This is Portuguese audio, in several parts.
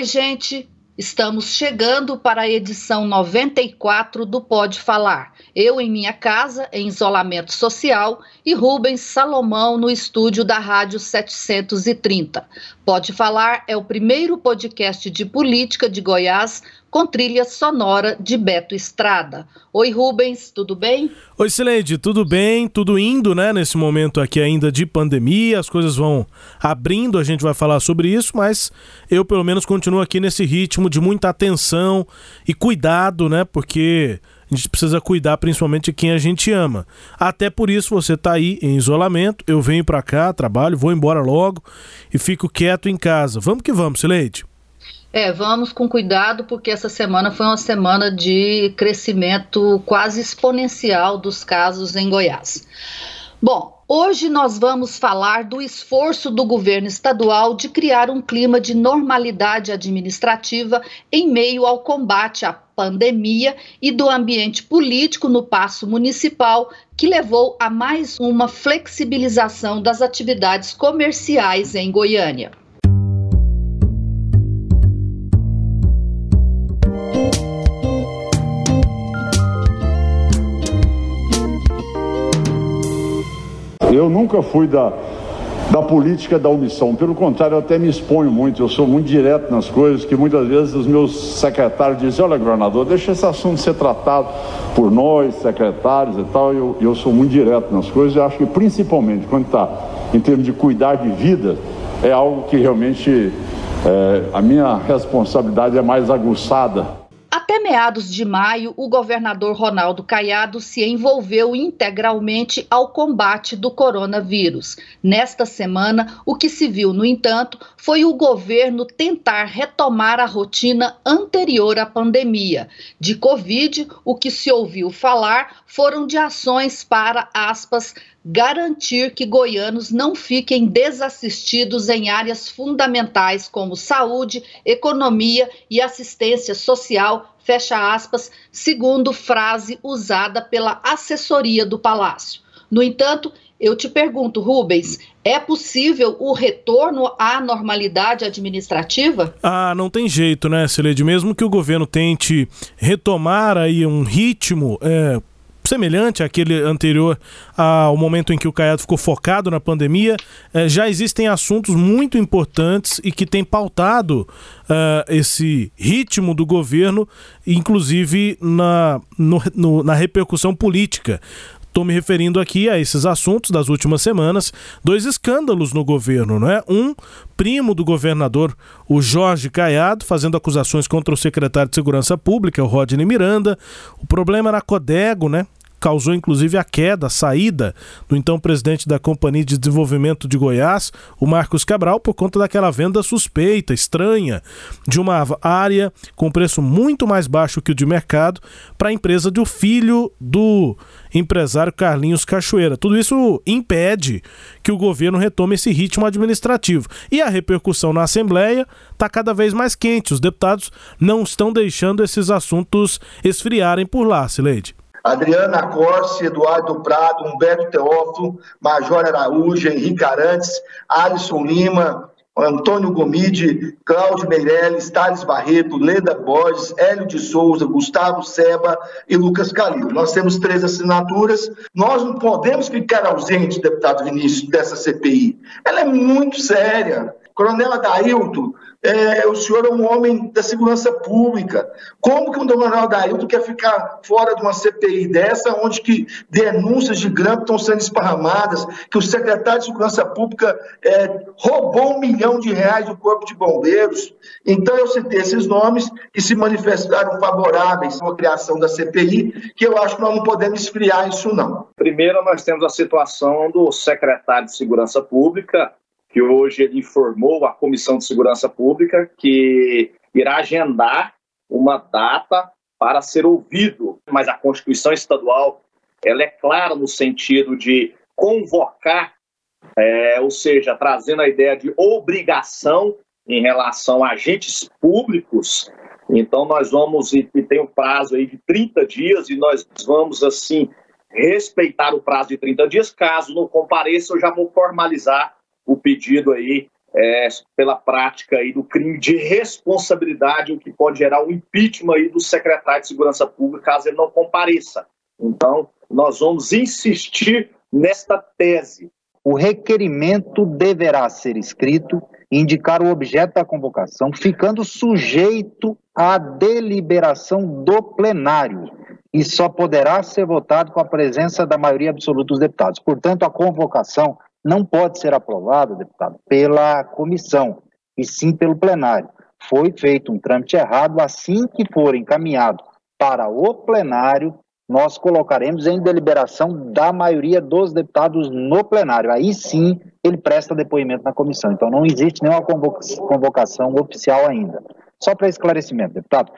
Oi, gente. Estamos chegando para a edição 94 do Pode Falar. Eu em minha casa, em isolamento social, e Rubens Salomão no estúdio da Rádio 730. Pode Falar é o primeiro podcast de política de Goiás com trilha sonora de Beto Estrada. Oi, Rubens, tudo bem? Oi, Sileide, tudo bem? Tudo indo, né? Nesse momento aqui ainda de pandemia, as coisas vão abrindo, a gente vai falar sobre isso, mas eu pelo menos continuo aqui nesse ritmo de muita atenção e cuidado, né? Porque a gente precisa cuidar principalmente de quem a gente ama. Até por isso você está aí em isolamento, eu venho para cá, trabalho, vou embora logo e fico quieto em casa. Vamos que vamos, Sileide. É, vamos com cuidado, porque essa semana foi uma semana de crescimento quase exponencial dos casos em Goiás. Bom, hoje nós vamos falar do esforço do governo estadual de criar um clima de normalidade administrativa em meio ao combate à pandemia e do ambiente político no passo municipal, que levou a mais uma flexibilização das atividades comerciais em Goiânia. Eu nunca fui da, da política da omissão, pelo contrário, eu até me exponho muito, eu sou muito direto nas coisas, que muitas vezes os meus secretários dizem, olha, governador, deixa esse assunto ser tratado por nós, secretários e tal, eu, eu sou muito direto nas coisas, e acho que principalmente quando está em termos de cuidar de vida, é algo que realmente é, a minha responsabilidade é mais aguçada até meados de maio, o governador Ronaldo Caiado se envolveu integralmente ao combate do coronavírus. Nesta semana, o que se viu, no entanto, foi o governo tentar retomar a rotina anterior à pandemia. De Covid, o que se ouviu falar foram de ações para, aspas, garantir que goianos não fiquem desassistidos em áreas fundamentais como saúde, economia e assistência social, fecha aspas, segundo frase usada pela assessoria do Palácio. No entanto, eu te pergunto, Rubens, é possível o retorno à normalidade administrativa? Ah, não tem jeito, né, Celede? Mesmo que o governo tente retomar aí um ritmo é, semelhante àquele anterior ao momento em que o Caiado ficou focado na pandemia, eh, já existem assuntos muito importantes e que têm pautado uh, esse ritmo do governo, inclusive na, no, no, na repercussão política. Estou me referindo aqui a esses assuntos das últimas semanas, dois escândalos no governo, não é? Um, primo do governador, o Jorge Caiado, fazendo acusações contra o secretário de Segurança Pública, o Rodney Miranda. O problema era a Codego, né? Causou inclusive a queda, a saída do então presidente da Companhia de Desenvolvimento de Goiás, o Marcos Cabral, por conta daquela venda suspeita, estranha, de uma área com preço muito mais baixo que o de mercado para a empresa do filho do empresário Carlinhos Cachoeira. Tudo isso impede que o governo retome esse ritmo administrativo. E a repercussão na Assembleia está cada vez mais quente. Os deputados não estão deixando esses assuntos esfriarem por lá, Sileide. Adriana Corse, Eduardo Prado, Humberto Teófilo, Major Araújo, Henrique Arantes, Alisson Lima, Antônio Gomide, Cláudio Meirelles, Thales Barreto, Leda Borges, Hélio de Souza, Gustavo Seba e Lucas Calil. Nós temos três assinaturas. Nós não podemos ficar ausentes, deputado Vinícius, dessa CPI. Ela é muito séria. Coronel Adailton, é, o senhor é um homem da segurança pública. Como que um Coronel Adailton quer ficar fora de uma CPI dessa, onde que denúncias de grampo estão sendo esparramadas, que o secretário de Segurança Pública é, roubou um milhão de reais do Corpo de Bombeiros? Então eu citei esses nomes que se manifestaram favoráveis à criação da CPI, que eu acho que nós não podemos esfriar isso não. Primeiro nós temos a situação do secretário de Segurança Pública, que hoje ele informou a Comissão de Segurança Pública que irá agendar uma data para ser ouvido, mas a Constituição Estadual ela é clara no sentido de convocar, é, ou seja, trazendo a ideia de obrigação em relação a agentes públicos. Então, nós vamos, e tem um prazo aí de 30 dias, e nós vamos, assim, respeitar o prazo de 30 dias. Caso não compareça, eu já vou formalizar o pedido aí é, pela prática aí do crime de responsabilidade, o que pode gerar um impeachment aí do secretário de Segurança Pública caso ele não compareça. Então, nós vamos insistir nesta tese. O requerimento deverá ser escrito, indicar o objeto da convocação, ficando sujeito à deliberação do plenário e só poderá ser votado com a presença da maioria absoluta dos deputados. Portanto, a convocação não pode ser aprovada, deputado, pela comissão, e sim pelo plenário. Foi feito um trâmite errado, assim que for encaminhado para o plenário, nós colocaremos em deliberação da maioria dos deputados no plenário. Aí sim ele presta depoimento na comissão. Então não existe nenhuma convocação oficial ainda. Só para esclarecimento, deputado,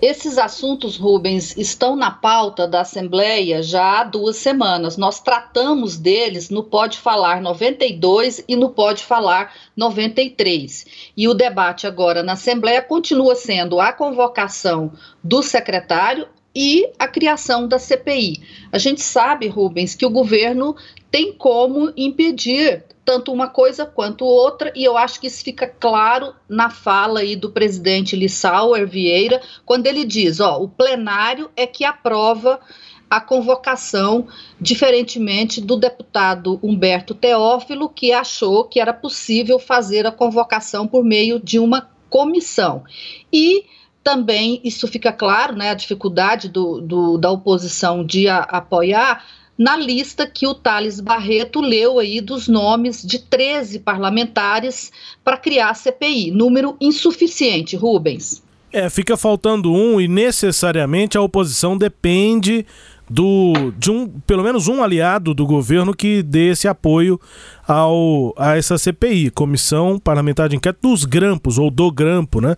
esses assuntos, Rubens, estão na pauta da Assembleia já há duas semanas. Nós tratamos deles no Pode Falar 92 e no Pode Falar 93. E o debate agora na Assembleia continua sendo a convocação do secretário e a criação da CPI. A gente sabe, Rubens, que o governo tem como impedir tanto uma coisa quanto outra, e eu acho que isso fica claro na fala aí do presidente Lissauer Vieira, quando ele diz, ó, o plenário é que aprova a convocação, diferentemente do deputado Humberto Teófilo, que achou que era possível fazer a convocação por meio de uma comissão. E também isso fica claro, né, a dificuldade do, do da oposição de a, apoiar na lista que o Thales Barreto leu aí dos nomes de 13 parlamentares para criar a CPI. Número insuficiente, Rubens. É, fica faltando um e necessariamente a oposição depende do, de um, pelo menos um aliado do governo que dê esse apoio ao, a essa CPI, Comissão Parlamentar de Inquérito dos Grampos, ou do Grampo, né?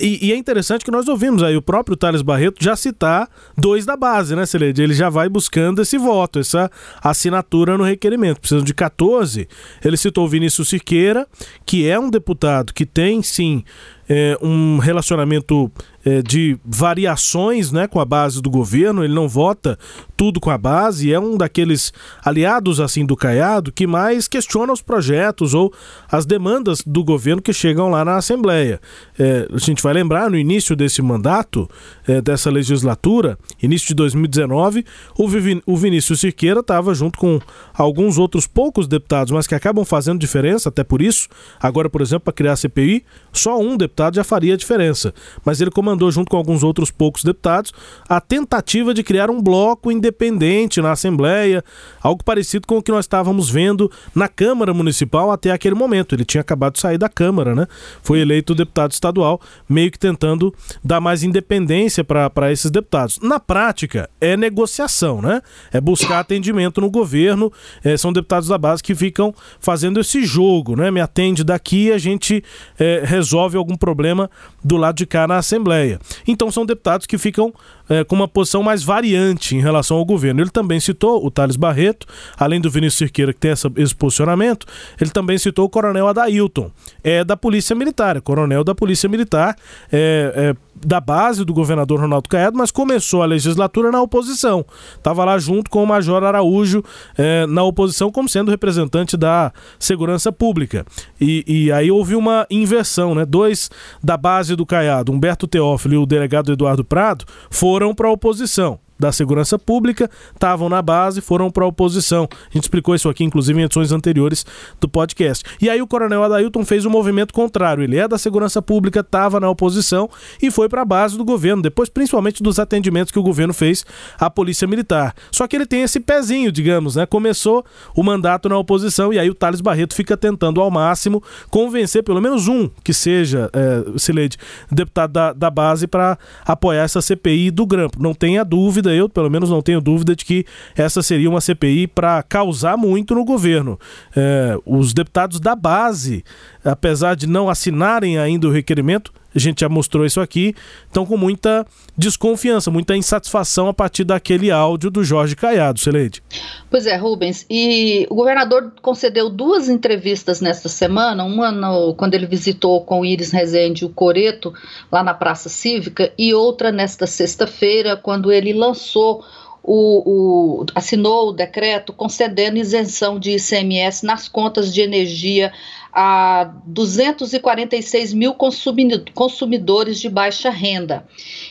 E, e, é interessante que nós ouvimos aí o próprio Thales Barreto já citar dois da base, né, Celede? Ele já vai buscando esse voto, essa assinatura no requerimento. Precisam de 14. Ele citou o Vinícius Siqueira, que é um deputado que tem, sim, é, um relacionamento de variações né, com a base do governo, ele não vota tudo com a base, é um daqueles aliados assim do Caiado que mais questiona os projetos ou as demandas do governo que chegam lá na Assembleia. É, a gente vai lembrar, no início desse mandato, é, dessa legislatura, início de 2019, o, Vin o Vinícius Siqueira estava junto com alguns outros poucos deputados, mas que acabam fazendo diferença, até por isso. Agora, por exemplo, para criar a CPI, só um deputado já faria diferença. Mas ele comandou, junto com alguns outros poucos deputados, a tentativa de criar um bloco independente na Assembleia, algo parecido com o que nós estávamos vendo na Câmara Municipal até aquele momento. Ele tinha acabado de sair da Câmara, né? Foi eleito deputado estadual, meio que tentando dar mais independência para esses deputados. Na prática, é negociação, né? É buscar atendimento no governo. É, são deputados da base que ficam fazendo esse jogo, né? Me atende daqui a gente é, resolve algum problema do lado de cá na Assembleia. Então são deputados que ficam é, com uma posição mais variante em relação ao governo. Ele também citou o Thales Barreto, além do Vinícius Cirqueira, que tem essa, esse posicionamento, ele também citou o coronel Adailton, é da Polícia Militar, é coronel da Polícia Militar, é, é da base do governador Ronaldo Caiado, mas começou a legislatura na oposição. Estava lá junto com o Major Araújo é, na oposição, como sendo representante da segurança pública. E, e, aí houve uma inversão, né? Dois da base do Caiado, Humberto Teófilo e o delegado Eduardo Prado, foram foram para a oposição da segurança pública, estavam na base, foram para a oposição. A gente explicou isso aqui, inclusive, em edições anteriores do podcast. E aí o coronel Adailton fez um movimento contrário. Ele é da segurança pública, estava na oposição e foi para a base do governo, depois principalmente dos atendimentos que o governo fez à polícia militar. Só que ele tem esse pezinho, digamos, né? Começou o mandato na oposição e aí o Thales Barreto fica tentando ao máximo convencer pelo menos um que seja, é, Sileide, deputado da, da base para apoiar essa CPI do Grampo. Não tenha dúvida dúvida, eu pelo menos não tenho dúvida de que essa seria uma CPI para causar muito no governo. É, os deputados da base apesar de não assinarem ainda o requerimento, a gente já mostrou isso aqui, estão com muita desconfiança, muita insatisfação a partir daquele áudio do Jorge Caiado, Celeide. Pois é, Rubens, e o governador concedeu duas entrevistas nesta semana, uma no, quando ele visitou com o Iris Rezende o Coreto, lá na Praça Cívica, e outra nesta sexta-feira, quando ele lançou o, o, assinou o decreto concedendo isenção de ICMS nas contas de energia a 246 mil consumidores de baixa renda.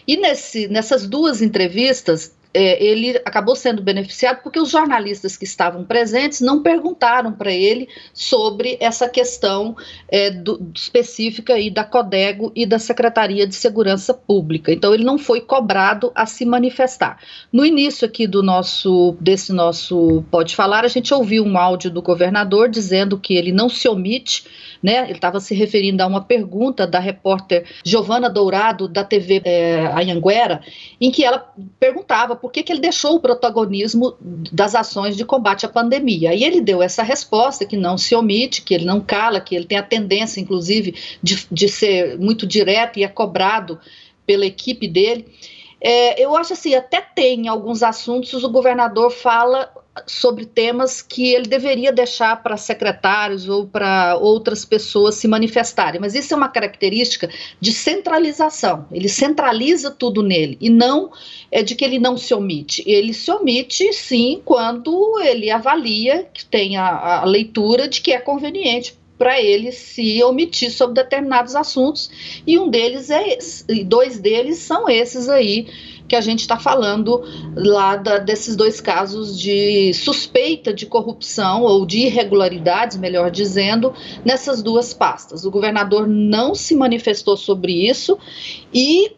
E nesse, nessas duas entrevistas, é, ele acabou sendo beneficiado porque os jornalistas que estavam presentes não perguntaram para ele sobre essa questão é, do, específica aí da Codego e da Secretaria de Segurança Pública. Então ele não foi cobrado a se manifestar. No início aqui do nosso desse nosso pode falar, a gente ouviu um áudio do governador dizendo que ele não se omite né? Ele estava se referindo a uma pergunta da repórter Giovana Dourado, da TV é, Anhanguera, em que ela perguntava que, que ele deixou o protagonismo das ações de combate à pandemia. E ele deu essa resposta, que não se omite, que ele não cala, que ele tem a tendência, inclusive, de, de ser muito direto e é cobrado pela equipe dele. É, eu acho assim, até tem alguns assuntos, o governador fala sobre temas que ele deveria deixar para secretários ou para outras pessoas se manifestarem. Mas isso é uma característica de centralização. Ele centraliza tudo nele e não é de que ele não se omite. Ele se omite, sim, quando ele avalia que tem a, a leitura de que é conveniente para ele se omitir sobre determinados assuntos e um deles é esse, e dois deles são esses aí que a gente está falando lá da, desses dois casos de suspeita de corrupção ou de irregularidades, melhor dizendo, nessas duas pastas. O governador não se manifestou sobre isso e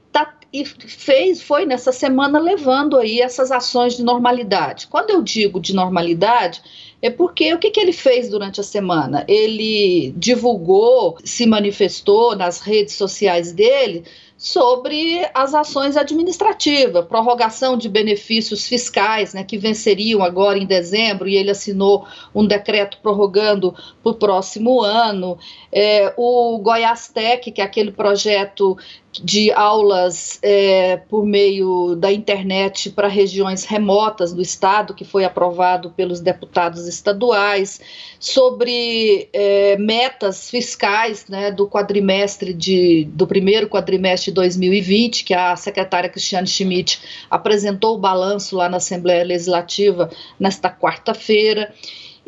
e fez, foi nessa semana levando aí essas ações de normalidade. Quando eu digo de normalidade, é porque o que, que ele fez durante a semana? Ele divulgou, se manifestou nas redes sociais dele sobre as ações administrativas, prorrogação de benefícios fiscais, né, que venceriam agora em dezembro, e ele assinou um decreto prorrogando para o próximo ano. É, o Goiás Tech, que é aquele projeto de aulas é, por meio da internet para regiões remotas do estado, que foi aprovado pelos deputados estaduais, sobre é, metas fiscais né, do quadrimestre de, do primeiro quadrimestre de 2020, que a secretária Cristiane Schmidt apresentou o balanço lá na Assembleia Legislativa nesta quarta-feira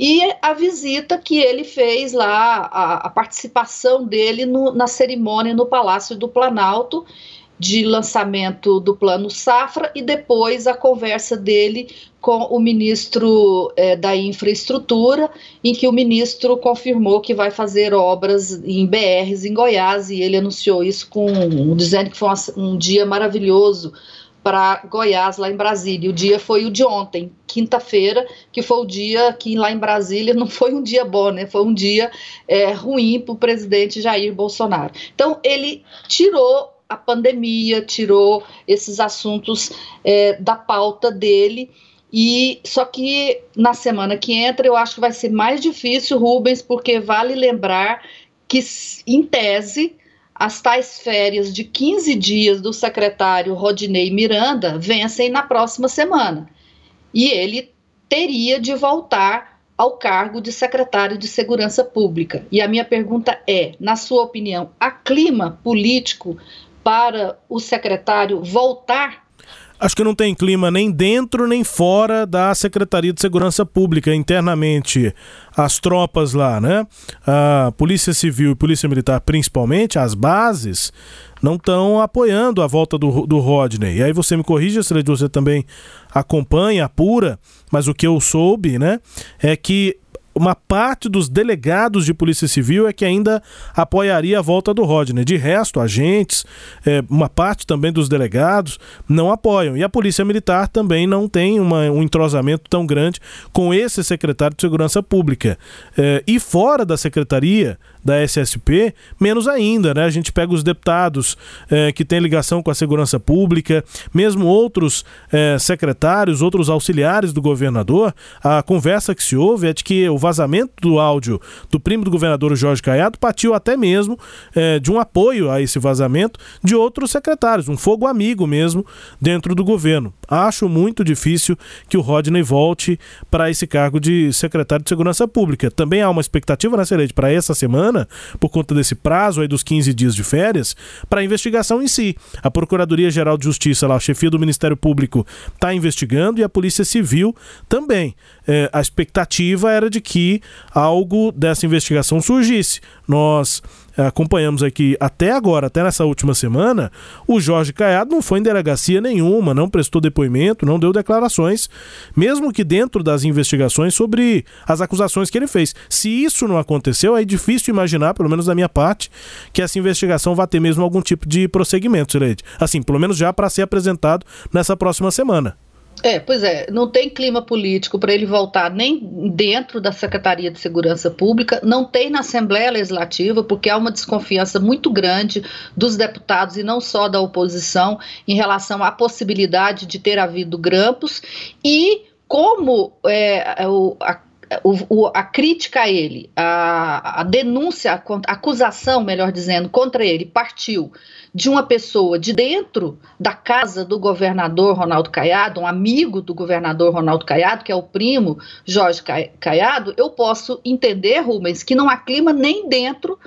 e a visita que ele fez lá, a, a participação dele no, na cerimônia no Palácio do Planalto de lançamento do Plano Safra e depois a conversa dele com o ministro é, da Infraestrutura, em que o ministro confirmou que vai fazer obras em BRs em Goiás e ele anunciou isso com dizendo que foi um, um dia maravilhoso para Goiás, lá em Brasília. O dia foi o de ontem, quinta-feira, que foi o dia que lá em Brasília não foi um dia bom, né? Foi um dia é, ruim para o presidente Jair Bolsonaro. Então, ele tirou a pandemia, tirou esses assuntos é, da pauta dele. E só que na semana que entra eu acho que vai ser mais difícil, Rubens, porque vale lembrar que, em tese, as tais férias de 15 dias do secretário Rodinei Miranda vencem na próxima semana. E ele teria de voltar ao cargo de secretário de Segurança Pública. E a minha pergunta é: na sua opinião, há clima político para o secretário voltar acho que não tem clima nem dentro nem fora da Secretaria de Segurança Pública, internamente. As tropas lá, né? A Polícia Civil e Polícia Militar, principalmente, as bases, não estão apoiando a volta do, do Rodney. E aí você me corrija, se você também acompanha, apura, mas o que eu soube, né, é que uma parte dos delegados de Polícia Civil é que ainda apoiaria a volta do Rodney. De resto, agentes, é, uma parte também dos delegados não apoiam. E a Polícia Militar também não tem uma, um entrosamento tão grande com esse secretário de Segurança Pública. É, e fora da secretaria, da SSP, menos ainda, né? A gente pega os deputados é, que têm ligação com a segurança pública, mesmo outros é, secretários, outros auxiliares do governador, a conversa que se ouve é de que o vazamento do áudio do primo do governador Jorge Caiado partiu até mesmo é, de um apoio a esse vazamento de outros secretários, um fogo amigo mesmo dentro do governo. Acho muito difícil que o Rodney volte para esse cargo de secretário de Segurança Pública. Também há uma expectativa na Serede para essa semana, por conta desse prazo aí dos 15 dias de férias, para a investigação em si. A Procuradoria-Geral de Justiça, lá, a chefia do Ministério Público, está investigando e a Polícia Civil também. É, a expectativa era de que algo dessa investigação surgisse. Nós é, acompanhamos aqui até agora, até nessa última semana, o Jorge Caiado não foi em delegacia nenhuma, não prestou depoimento, não deu declarações, mesmo que dentro das investigações sobre as acusações que ele fez. Se isso não aconteceu, é difícil imaginar, pelo menos da minha parte, que essa investigação vá ter mesmo algum tipo de prosseguimento, Sileide. Assim, pelo menos já para ser apresentado nessa próxima semana. É, pois é, não tem clima político para ele voltar nem dentro da Secretaria de Segurança Pública, não tem na Assembleia Legislativa, porque há uma desconfiança muito grande dos deputados e não só da oposição em relação à possibilidade de ter havido grampos e como é, o, a o, o, a crítica a ele, a, a denúncia, a acusação, melhor dizendo, contra ele partiu de uma pessoa de dentro da casa do governador Ronaldo Caiado, um amigo do governador Ronaldo Caiado, que é o primo Jorge Caiado, eu posso entender, Rubens, que não há clima nem dentro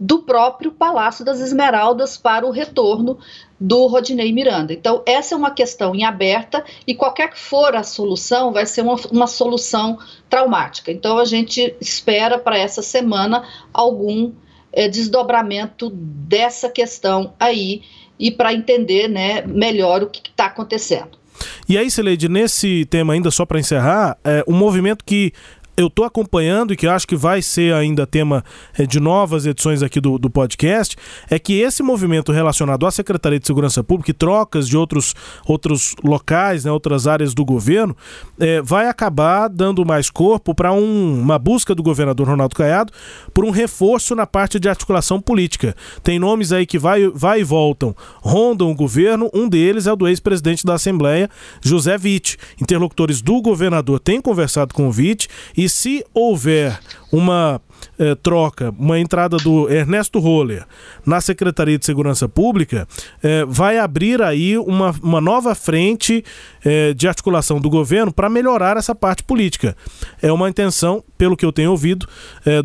do próprio Palácio das Esmeraldas para o retorno do Rodinei Miranda. Então, essa é uma questão em aberta e qualquer que for a solução, vai ser uma, uma solução traumática. Então, a gente espera para essa semana algum é, desdobramento dessa questão aí e para entender né, melhor o que está acontecendo. E aí, Sileide, nesse tema ainda, só para encerrar, é, um movimento que eu estou acompanhando e que acho que vai ser ainda tema é, de novas edições aqui do, do podcast, é que esse movimento relacionado à Secretaria de Segurança Pública e trocas de outros, outros locais, né, outras áreas do governo, é, vai acabar dando mais corpo para um, uma busca do governador Ronaldo Caiado por um reforço na parte de articulação política. Tem nomes aí que vai, vai e voltam, rondam o governo, um deles é o do ex-presidente da Assembleia, José Witt. Interlocutores do governador têm conversado com o Witt e se houver uma eh, troca, uma entrada do Ernesto Roller na Secretaria de Segurança Pública, eh, vai abrir aí uma, uma nova frente eh, de articulação do governo para melhorar essa parte política. É uma intenção, pelo que eu tenho ouvido,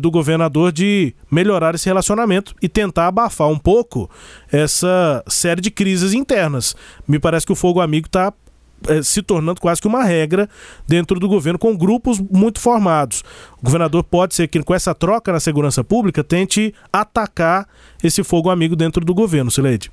do governador de melhorar esse relacionamento e tentar abafar um pouco essa série de crises internas. Me parece que o Fogo Amigo está se tornando quase que uma regra dentro do governo, com grupos muito formados. O governador pode ser que, com essa troca na segurança pública, tente atacar esse fogo amigo dentro do governo, Sileide.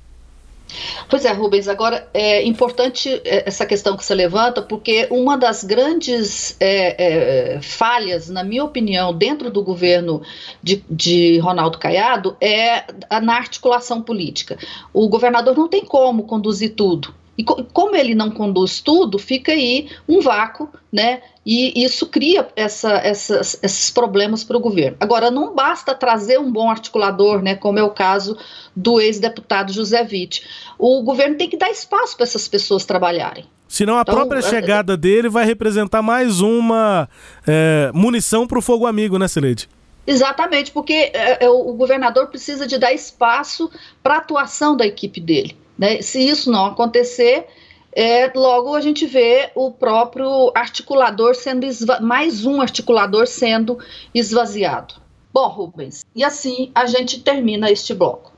Pois é, Rubens, agora é importante é, essa questão que você levanta, porque uma das grandes é, é, falhas, na minha opinião, dentro do governo de, de Ronaldo Caiado é na articulação política. O governador não tem como conduzir tudo. E co como ele não conduz tudo, fica aí um vácuo, né? E isso cria essa, essas, esses problemas para o governo. Agora, não basta trazer um bom articulador, né? Como é o caso do ex-deputado José Witt. O governo tem que dar espaço para essas pessoas trabalharem. Senão a então, própria é, chegada dele vai representar mais uma é, munição para o fogo amigo, né, Celede? Exatamente, porque é, é, o governador precisa de dar espaço para a atuação da equipe dele. Né? Se isso não acontecer, é, logo a gente vê o próprio articulador sendo mais um articulador sendo esvaziado. Bom, Rubens, e assim a gente termina este bloco.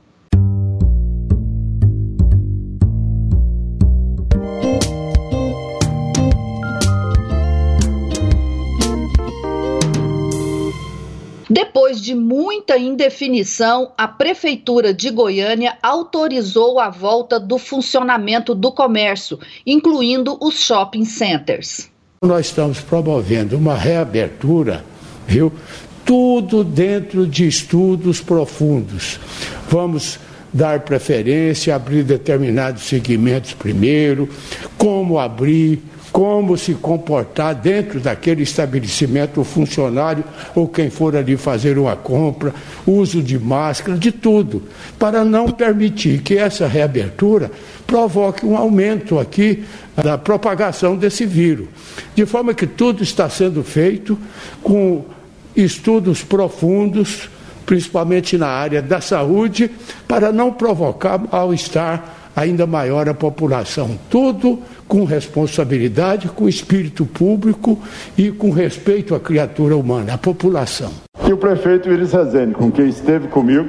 Depois de muita indefinição, a Prefeitura de Goiânia autorizou a volta do funcionamento do comércio, incluindo os shopping centers. Nós estamos promovendo uma reabertura, viu? Tudo dentro de estudos profundos. Vamos dar preferência, abrir determinados segmentos primeiro, como abrir, como se comportar dentro daquele estabelecimento, o funcionário ou quem for ali fazer uma compra, uso de máscara, de tudo, para não permitir que essa reabertura provoque um aumento aqui da propagação desse vírus. De forma que tudo está sendo feito com estudos profundos, principalmente na área da saúde, para não provocar mal-estar ainda maior à população. Tudo com responsabilidade, com espírito público e com respeito à criatura humana, à população. E o prefeito Iris Rezende, com quem esteve comigo,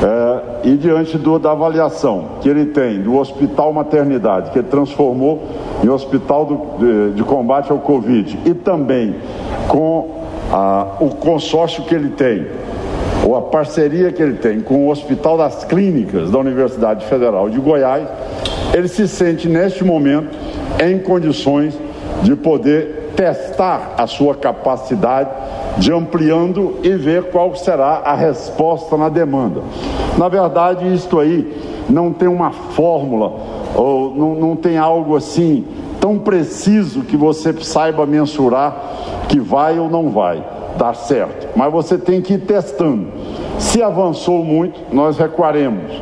é, e diante do, da avaliação que ele tem do Hospital Maternidade, que ele transformou em Hospital do, de, de, Combate ao Covid, e também com a, o consórcio que ele tem, ou a parceria que ele tem com o Hospital das Clínicas da Universidade Federal de Goiás, ele se sente neste momento em condições de poder testar a sua capacidade de ampliando e ver qual será a resposta na demanda. Na verdade, isto aí não tem uma fórmula ou não, não tem algo assim tão preciso que você saiba mensurar que vai ou não vai dar certo. Mas você tem que ir testando. Se avançou muito, nós recuaremos.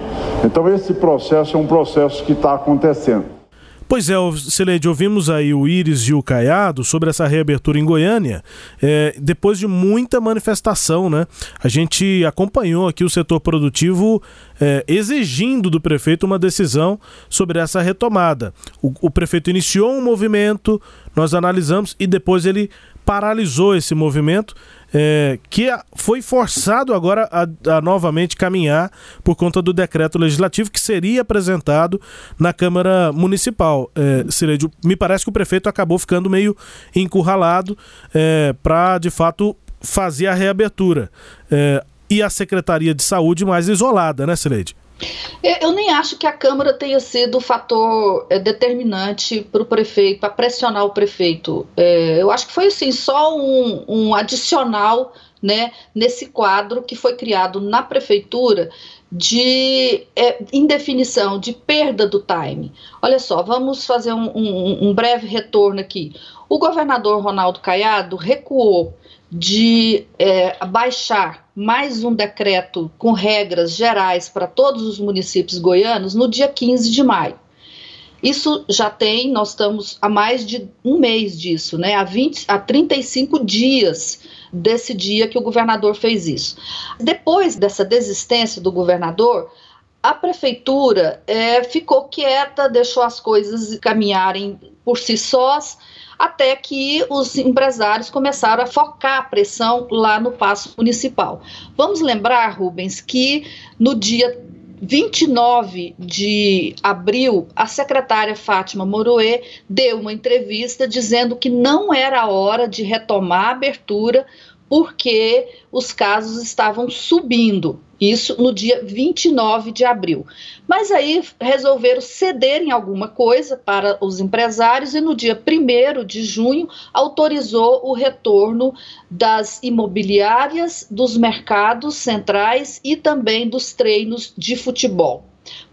Então, esse processo é um processo que está acontecendo. Pois é, Celede, ouvimos aí o Íris e o Caiado sobre essa reabertura em Goiânia, é, depois de muita manifestação, né? A gente acompanhou aqui o setor produtivo é, exigindo do prefeito uma decisão sobre essa retomada. O, o prefeito iniciou um movimento, nós analisamos e depois ele paralisou esse movimento é, que foi forçado agora a, a, novamente caminhar por conta do decreto legislativo que seria apresentado na Câmara Municipal. É, me parece que o prefeito acabou ficando meio encurralado é, para, de fato, fazer a reabertura. É, e a Secretaria de Saúde mais isolada, né, Sileide? Eu nem acho que a Câmara tenha sido o fator é, determinante para o prefeito, para pressionar o prefeito. É, eu acho que foi assim, só um, um adicional né, nesse quadro que foi criado na prefeitura de é, indefinição, de perda do time. Olha só, vamos fazer um, um, um breve retorno aqui. O governador Ronaldo Caiado recuou de é, baixar mais um decreto com regras gerais para todos os municípios goianos no dia 15 de maio. Isso já tem, nós estamos há mais de um mês disso, né? Há, 20, há 35 dias desse dia que o governador fez isso. Depois dessa desistência do governador, a prefeitura é, ficou quieta, deixou as coisas caminharem por si sós até que os empresários começaram a focar a pressão lá no passo municipal. Vamos lembrar, Rubens, que no dia 29 de abril, a secretária Fátima Moroê deu uma entrevista dizendo que não era hora de retomar a abertura porque os casos estavam subindo. Isso no dia 29 de abril. Mas aí resolveram ceder em alguma coisa para os empresários e no dia 1 de junho autorizou o retorno das imobiliárias, dos mercados centrais e também dos treinos de futebol.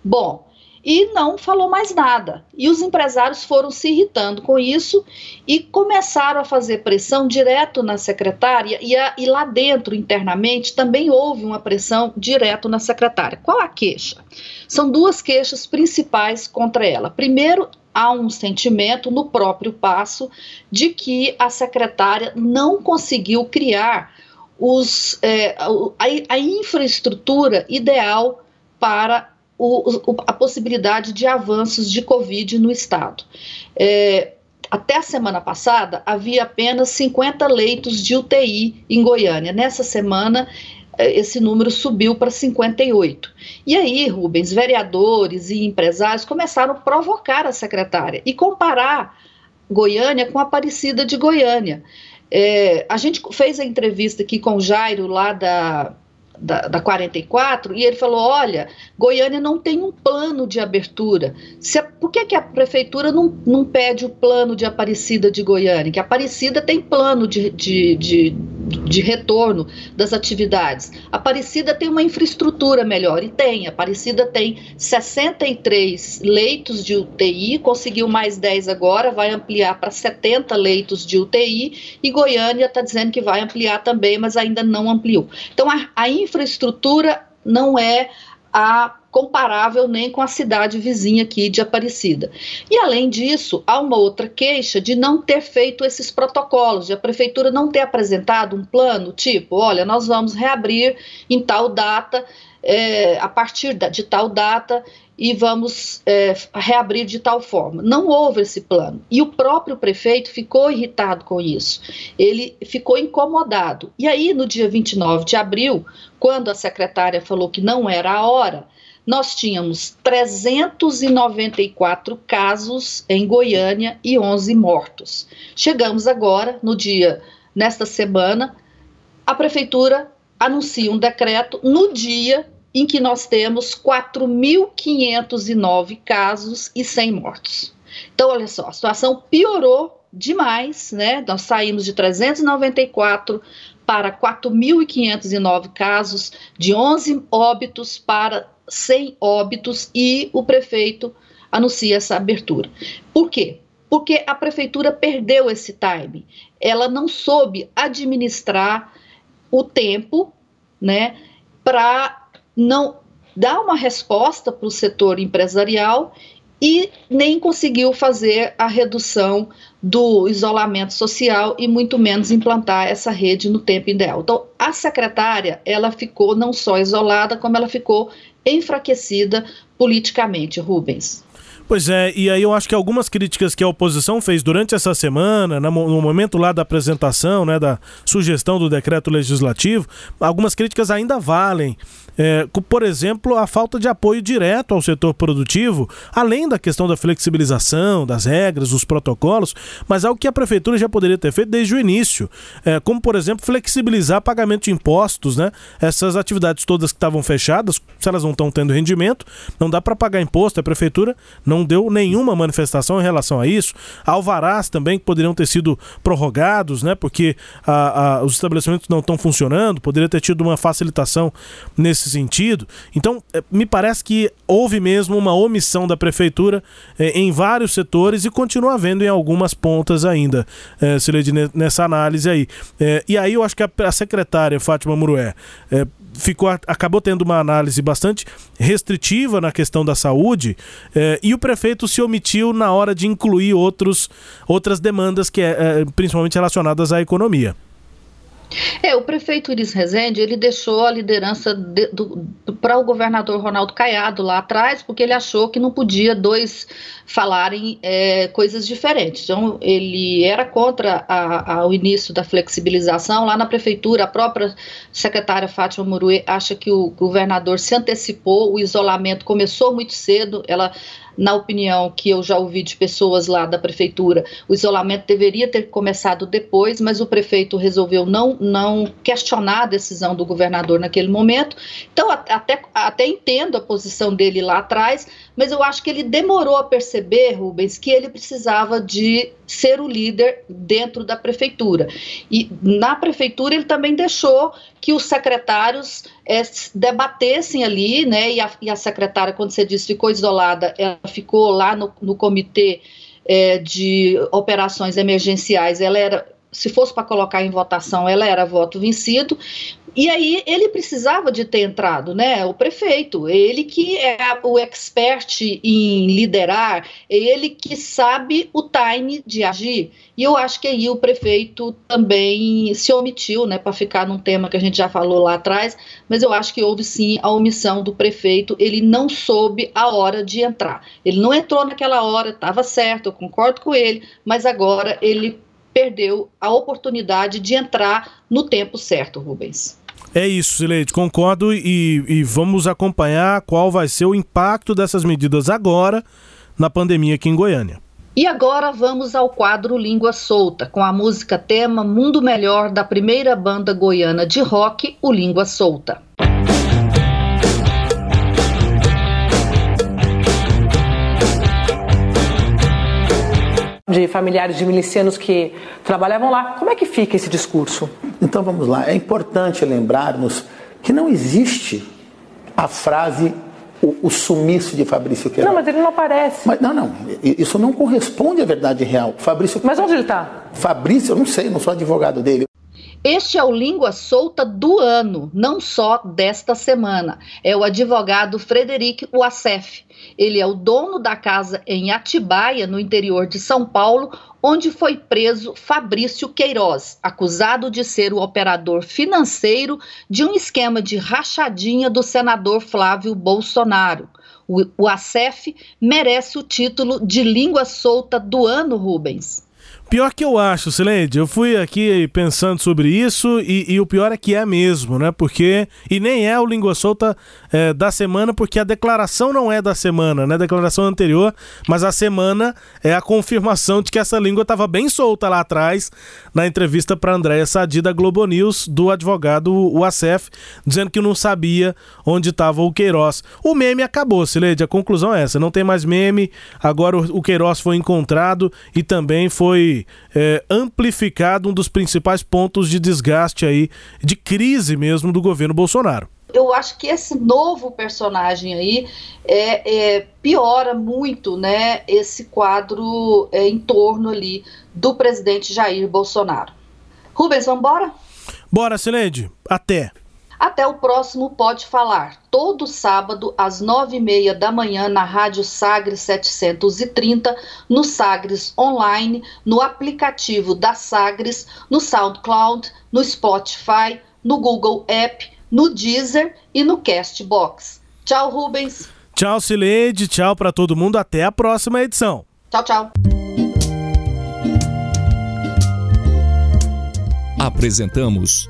Bom, e não falou mais nada. E os empresários foram se irritando com isso e começaram a fazer pressão direto na secretária e, a, e lá dentro, internamente, também houve uma pressão direto na secretária. Qual a queixa? São duas queixas principais contra ela. Primeiro, há um sentimento no próprio passo de que a secretária não conseguiu criar os, é, a, a infraestrutura ideal para o, a possibilidade de avanços de Covid no estado. É, até a semana passada, havia apenas 50 leitos de UTI em Goiânia. Nessa semana, é, esse número subiu para 58. E aí, Rubens, vereadores e empresários começaram a provocar a secretária e comparar Goiânia com a Aparecida de Goiânia. É, a gente fez a entrevista aqui com o Jairo, lá da da, da 44, e ele falou: olha, Goiânia não tem um plano de abertura. Se, por que, que a prefeitura não, não pede o plano de Aparecida de Goiânia? Que Aparecida tem plano de, de, de, de retorno das atividades. Aparecida tem uma infraestrutura melhor, e tem. Aparecida tem 63 leitos de UTI, conseguiu mais 10 agora, vai ampliar para 70 leitos de UTI, e Goiânia está dizendo que vai ampliar também, mas ainda não ampliou. Então, a, a infraestrutura não é a comparável nem com a cidade vizinha aqui de Aparecida. E além disso, há uma outra queixa de não ter feito esses protocolos, de a prefeitura não ter apresentado um plano tipo, olha, nós vamos reabrir em tal data, é, a partir de tal data e vamos é, reabrir de tal forma. Não houve esse plano. E o próprio prefeito ficou irritado com isso. Ele ficou incomodado. E aí, no dia 29 de abril, quando a secretária falou que não era a hora, nós tínhamos 394 casos em Goiânia e 11 mortos. Chegamos agora, no dia, nesta semana, a prefeitura anuncia um decreto no dia em que nós temos 4.509 casos e 100 mortos. Então, olha só, a situação piorou demais, né? Nós saímos de 394 para 4.509 casos, de 11 óbitos para 100 óbitos, e o prefeito anuncia essa abertura. Por quê? Porque a prefeitura perdeu esse time. Ela não soube administrar o tempo, né, para não dá uma resposta para o setor empresarial e nem conseguiu fazer a redução do isolamento social e muito menos implantar essa rede no tempo ideal. Então, a secretária, ela ficou não só isolada, como ela ficou enfraquecida politicamente, Rubens. Pois é, e aí eu acho que algumas críticas que a oposição fez durante essa semana, no momento lá da apresentação, né, da sugestão do decreto legislativo, algumas críticas ainda valem. É, por exemplo, a falta de apoio direto ao setor produtivo, além da questão da flexibilização das regras, dos protocolos, mas algo que a prefeitura já poderia ter feito desde o início, é, como por exemplo flexibilizar pagamento de impostos, né? Essas atividades todas que estavam fechadas, se elas não estão tendo rendimento, não dá para pagar imposto. A prefeitura não deu nenhuma manifestação em relação a isso. Alvarás também que poderiam ter sido prorrogados, né? Porque a, a, os estabelecimentos não estão funcionando, poderia ter tido uma facilitação nesse sentido. Então, é, me parece que houve mesmo uma omissão da prefeitura é, em vários setores e continua havendo em algumas pontas ainda, Sileide, nessa análise aí. É, e aí eu acho que a, a secretária Fátima Murué é, ficou, acabou tendo uma análise bastante restritiva na questão da saúde é, e o prefeito se omitiu na hora de incluir outros, outras demandas que é, é principalmente relacionadas à economia. É, o prefeito Iris Rezende, ele deixou a liderança para o governador Ronaldo Caiado lá atrás, porque ele achou que não podia dois falarem é, coisas diferentes. Então, ele era contra a, a, o início da flexibilização. Lá na prefeitura, a própria secretária Fátima Murue acha que o governador se antecipou, o isolamento começou muito cedo, ela na opinião que eu já ouvi de pessoas lá da prefeitura, o isolamento deveria ter começado depois, mas o prefeito resolveu não, não questionar a decisão do governador naquele momento. Então, até, até entendo a posição dele lá atrás, mas eu acho que ele demorou a perceber, Rubens, que ele precisava de ser o líder dentro da prefeitura. E na prefeitura ele também deixou que os secretários é, debatessem ali, né? E a, e a, secretária, quando você disse ficou isolada, ela ficou lá no, no comitê é, de operações emergenciais, ela era se fosse para colocar em votação, ela era voto vencido, e aí ele precisava de ter entrado, né? O prefeito, ele que é o expert em liderar, ele que sabe o time de agir. E eu acho que aí o prefeito também se omitiu, né, para ficar num tema que a gente já falou lá atrás, mas eu acho que houve sim a omissão do prefeito, ele não soube a hora de entrar. Ele não entrou naquela hora, estava certo, eu concordo com ele, mas agora ele perdeu a oportunidade de entrar no tempo certo, Rubens. É isso, Sileide, concordo e, e vamos acompanhar qual vai ser o impacto dessas medidas agora na pandemia aqui em Goiânia. E agora vamos ao quadro Língua Solta, com a música tema Mundo Melhor da primeira banda goiana de rock, o Língua Solta. De familiares de milicianos que trabalhavam lá. Como é que fica esse discurso? Então vamos lá. É importante lembrarmos que não existe a frase o, o sumiço de Fabrício Queiroz. Não, mas ele não aparece. Mas, não, não. Isso não corresponde à verdade real. Fabrício. Mas onde ele está? Fabrício, eu não sei, não sou advogado dele. Este é o Língua Solta do ano, não só desta semana. É o advogado Frederic Wassef. Ele é o dono da casa em Atibaia, no interior de São Paulo, onde foi preso Fabrício Queiroz, acusado de ser o operador financeiro de um esquema de rachadinha do senador Flávio Bolsonaro. O, ACEF merece o título de língua solta do ano, Rubens. Pior que eu acho, Silente, eu fui aqui pensando sobre isso e, e, o pior é que é mesmo, né? Porque. E nem é o língua solta é, da semana, porque a declaração não é da semana, né? A declaração anterior, mas a semana é a confirmação de que essa língua estava bem solta lá atrás, na entrevista para Andréa Sadi da Globo News, do advogado Uacef, dizendo que não sabia onde estava o Queiroz. O meme acabou, Silente, a conclusão é essa: não tem mais meme, agora o Queiroz foi encontrado e também foi é, amplificado um dos principais pontos de desgaste aí, de crise mesmo do governo Bolsonaro eu acho que esse novo personagem aí é, é, piora muito né, esse quadro é, em torno ali do presidente Jair Bolsonaro. Rubens, vamos embora? Bora, Silene. Até. Até o próximo Pode Falar, todo sábado às nove e meia da manhã na Rádio Sagres 730, no Sagres Online, no aplicativo da Sagres, no SoundCloud, no Spotify, no Google App, no Deezer e no Castbox. Tchau, Rubens. Tchau, Sileide. Tchau para todo mundo. Até a próxima edição. Tchau, tchau. Apresentamos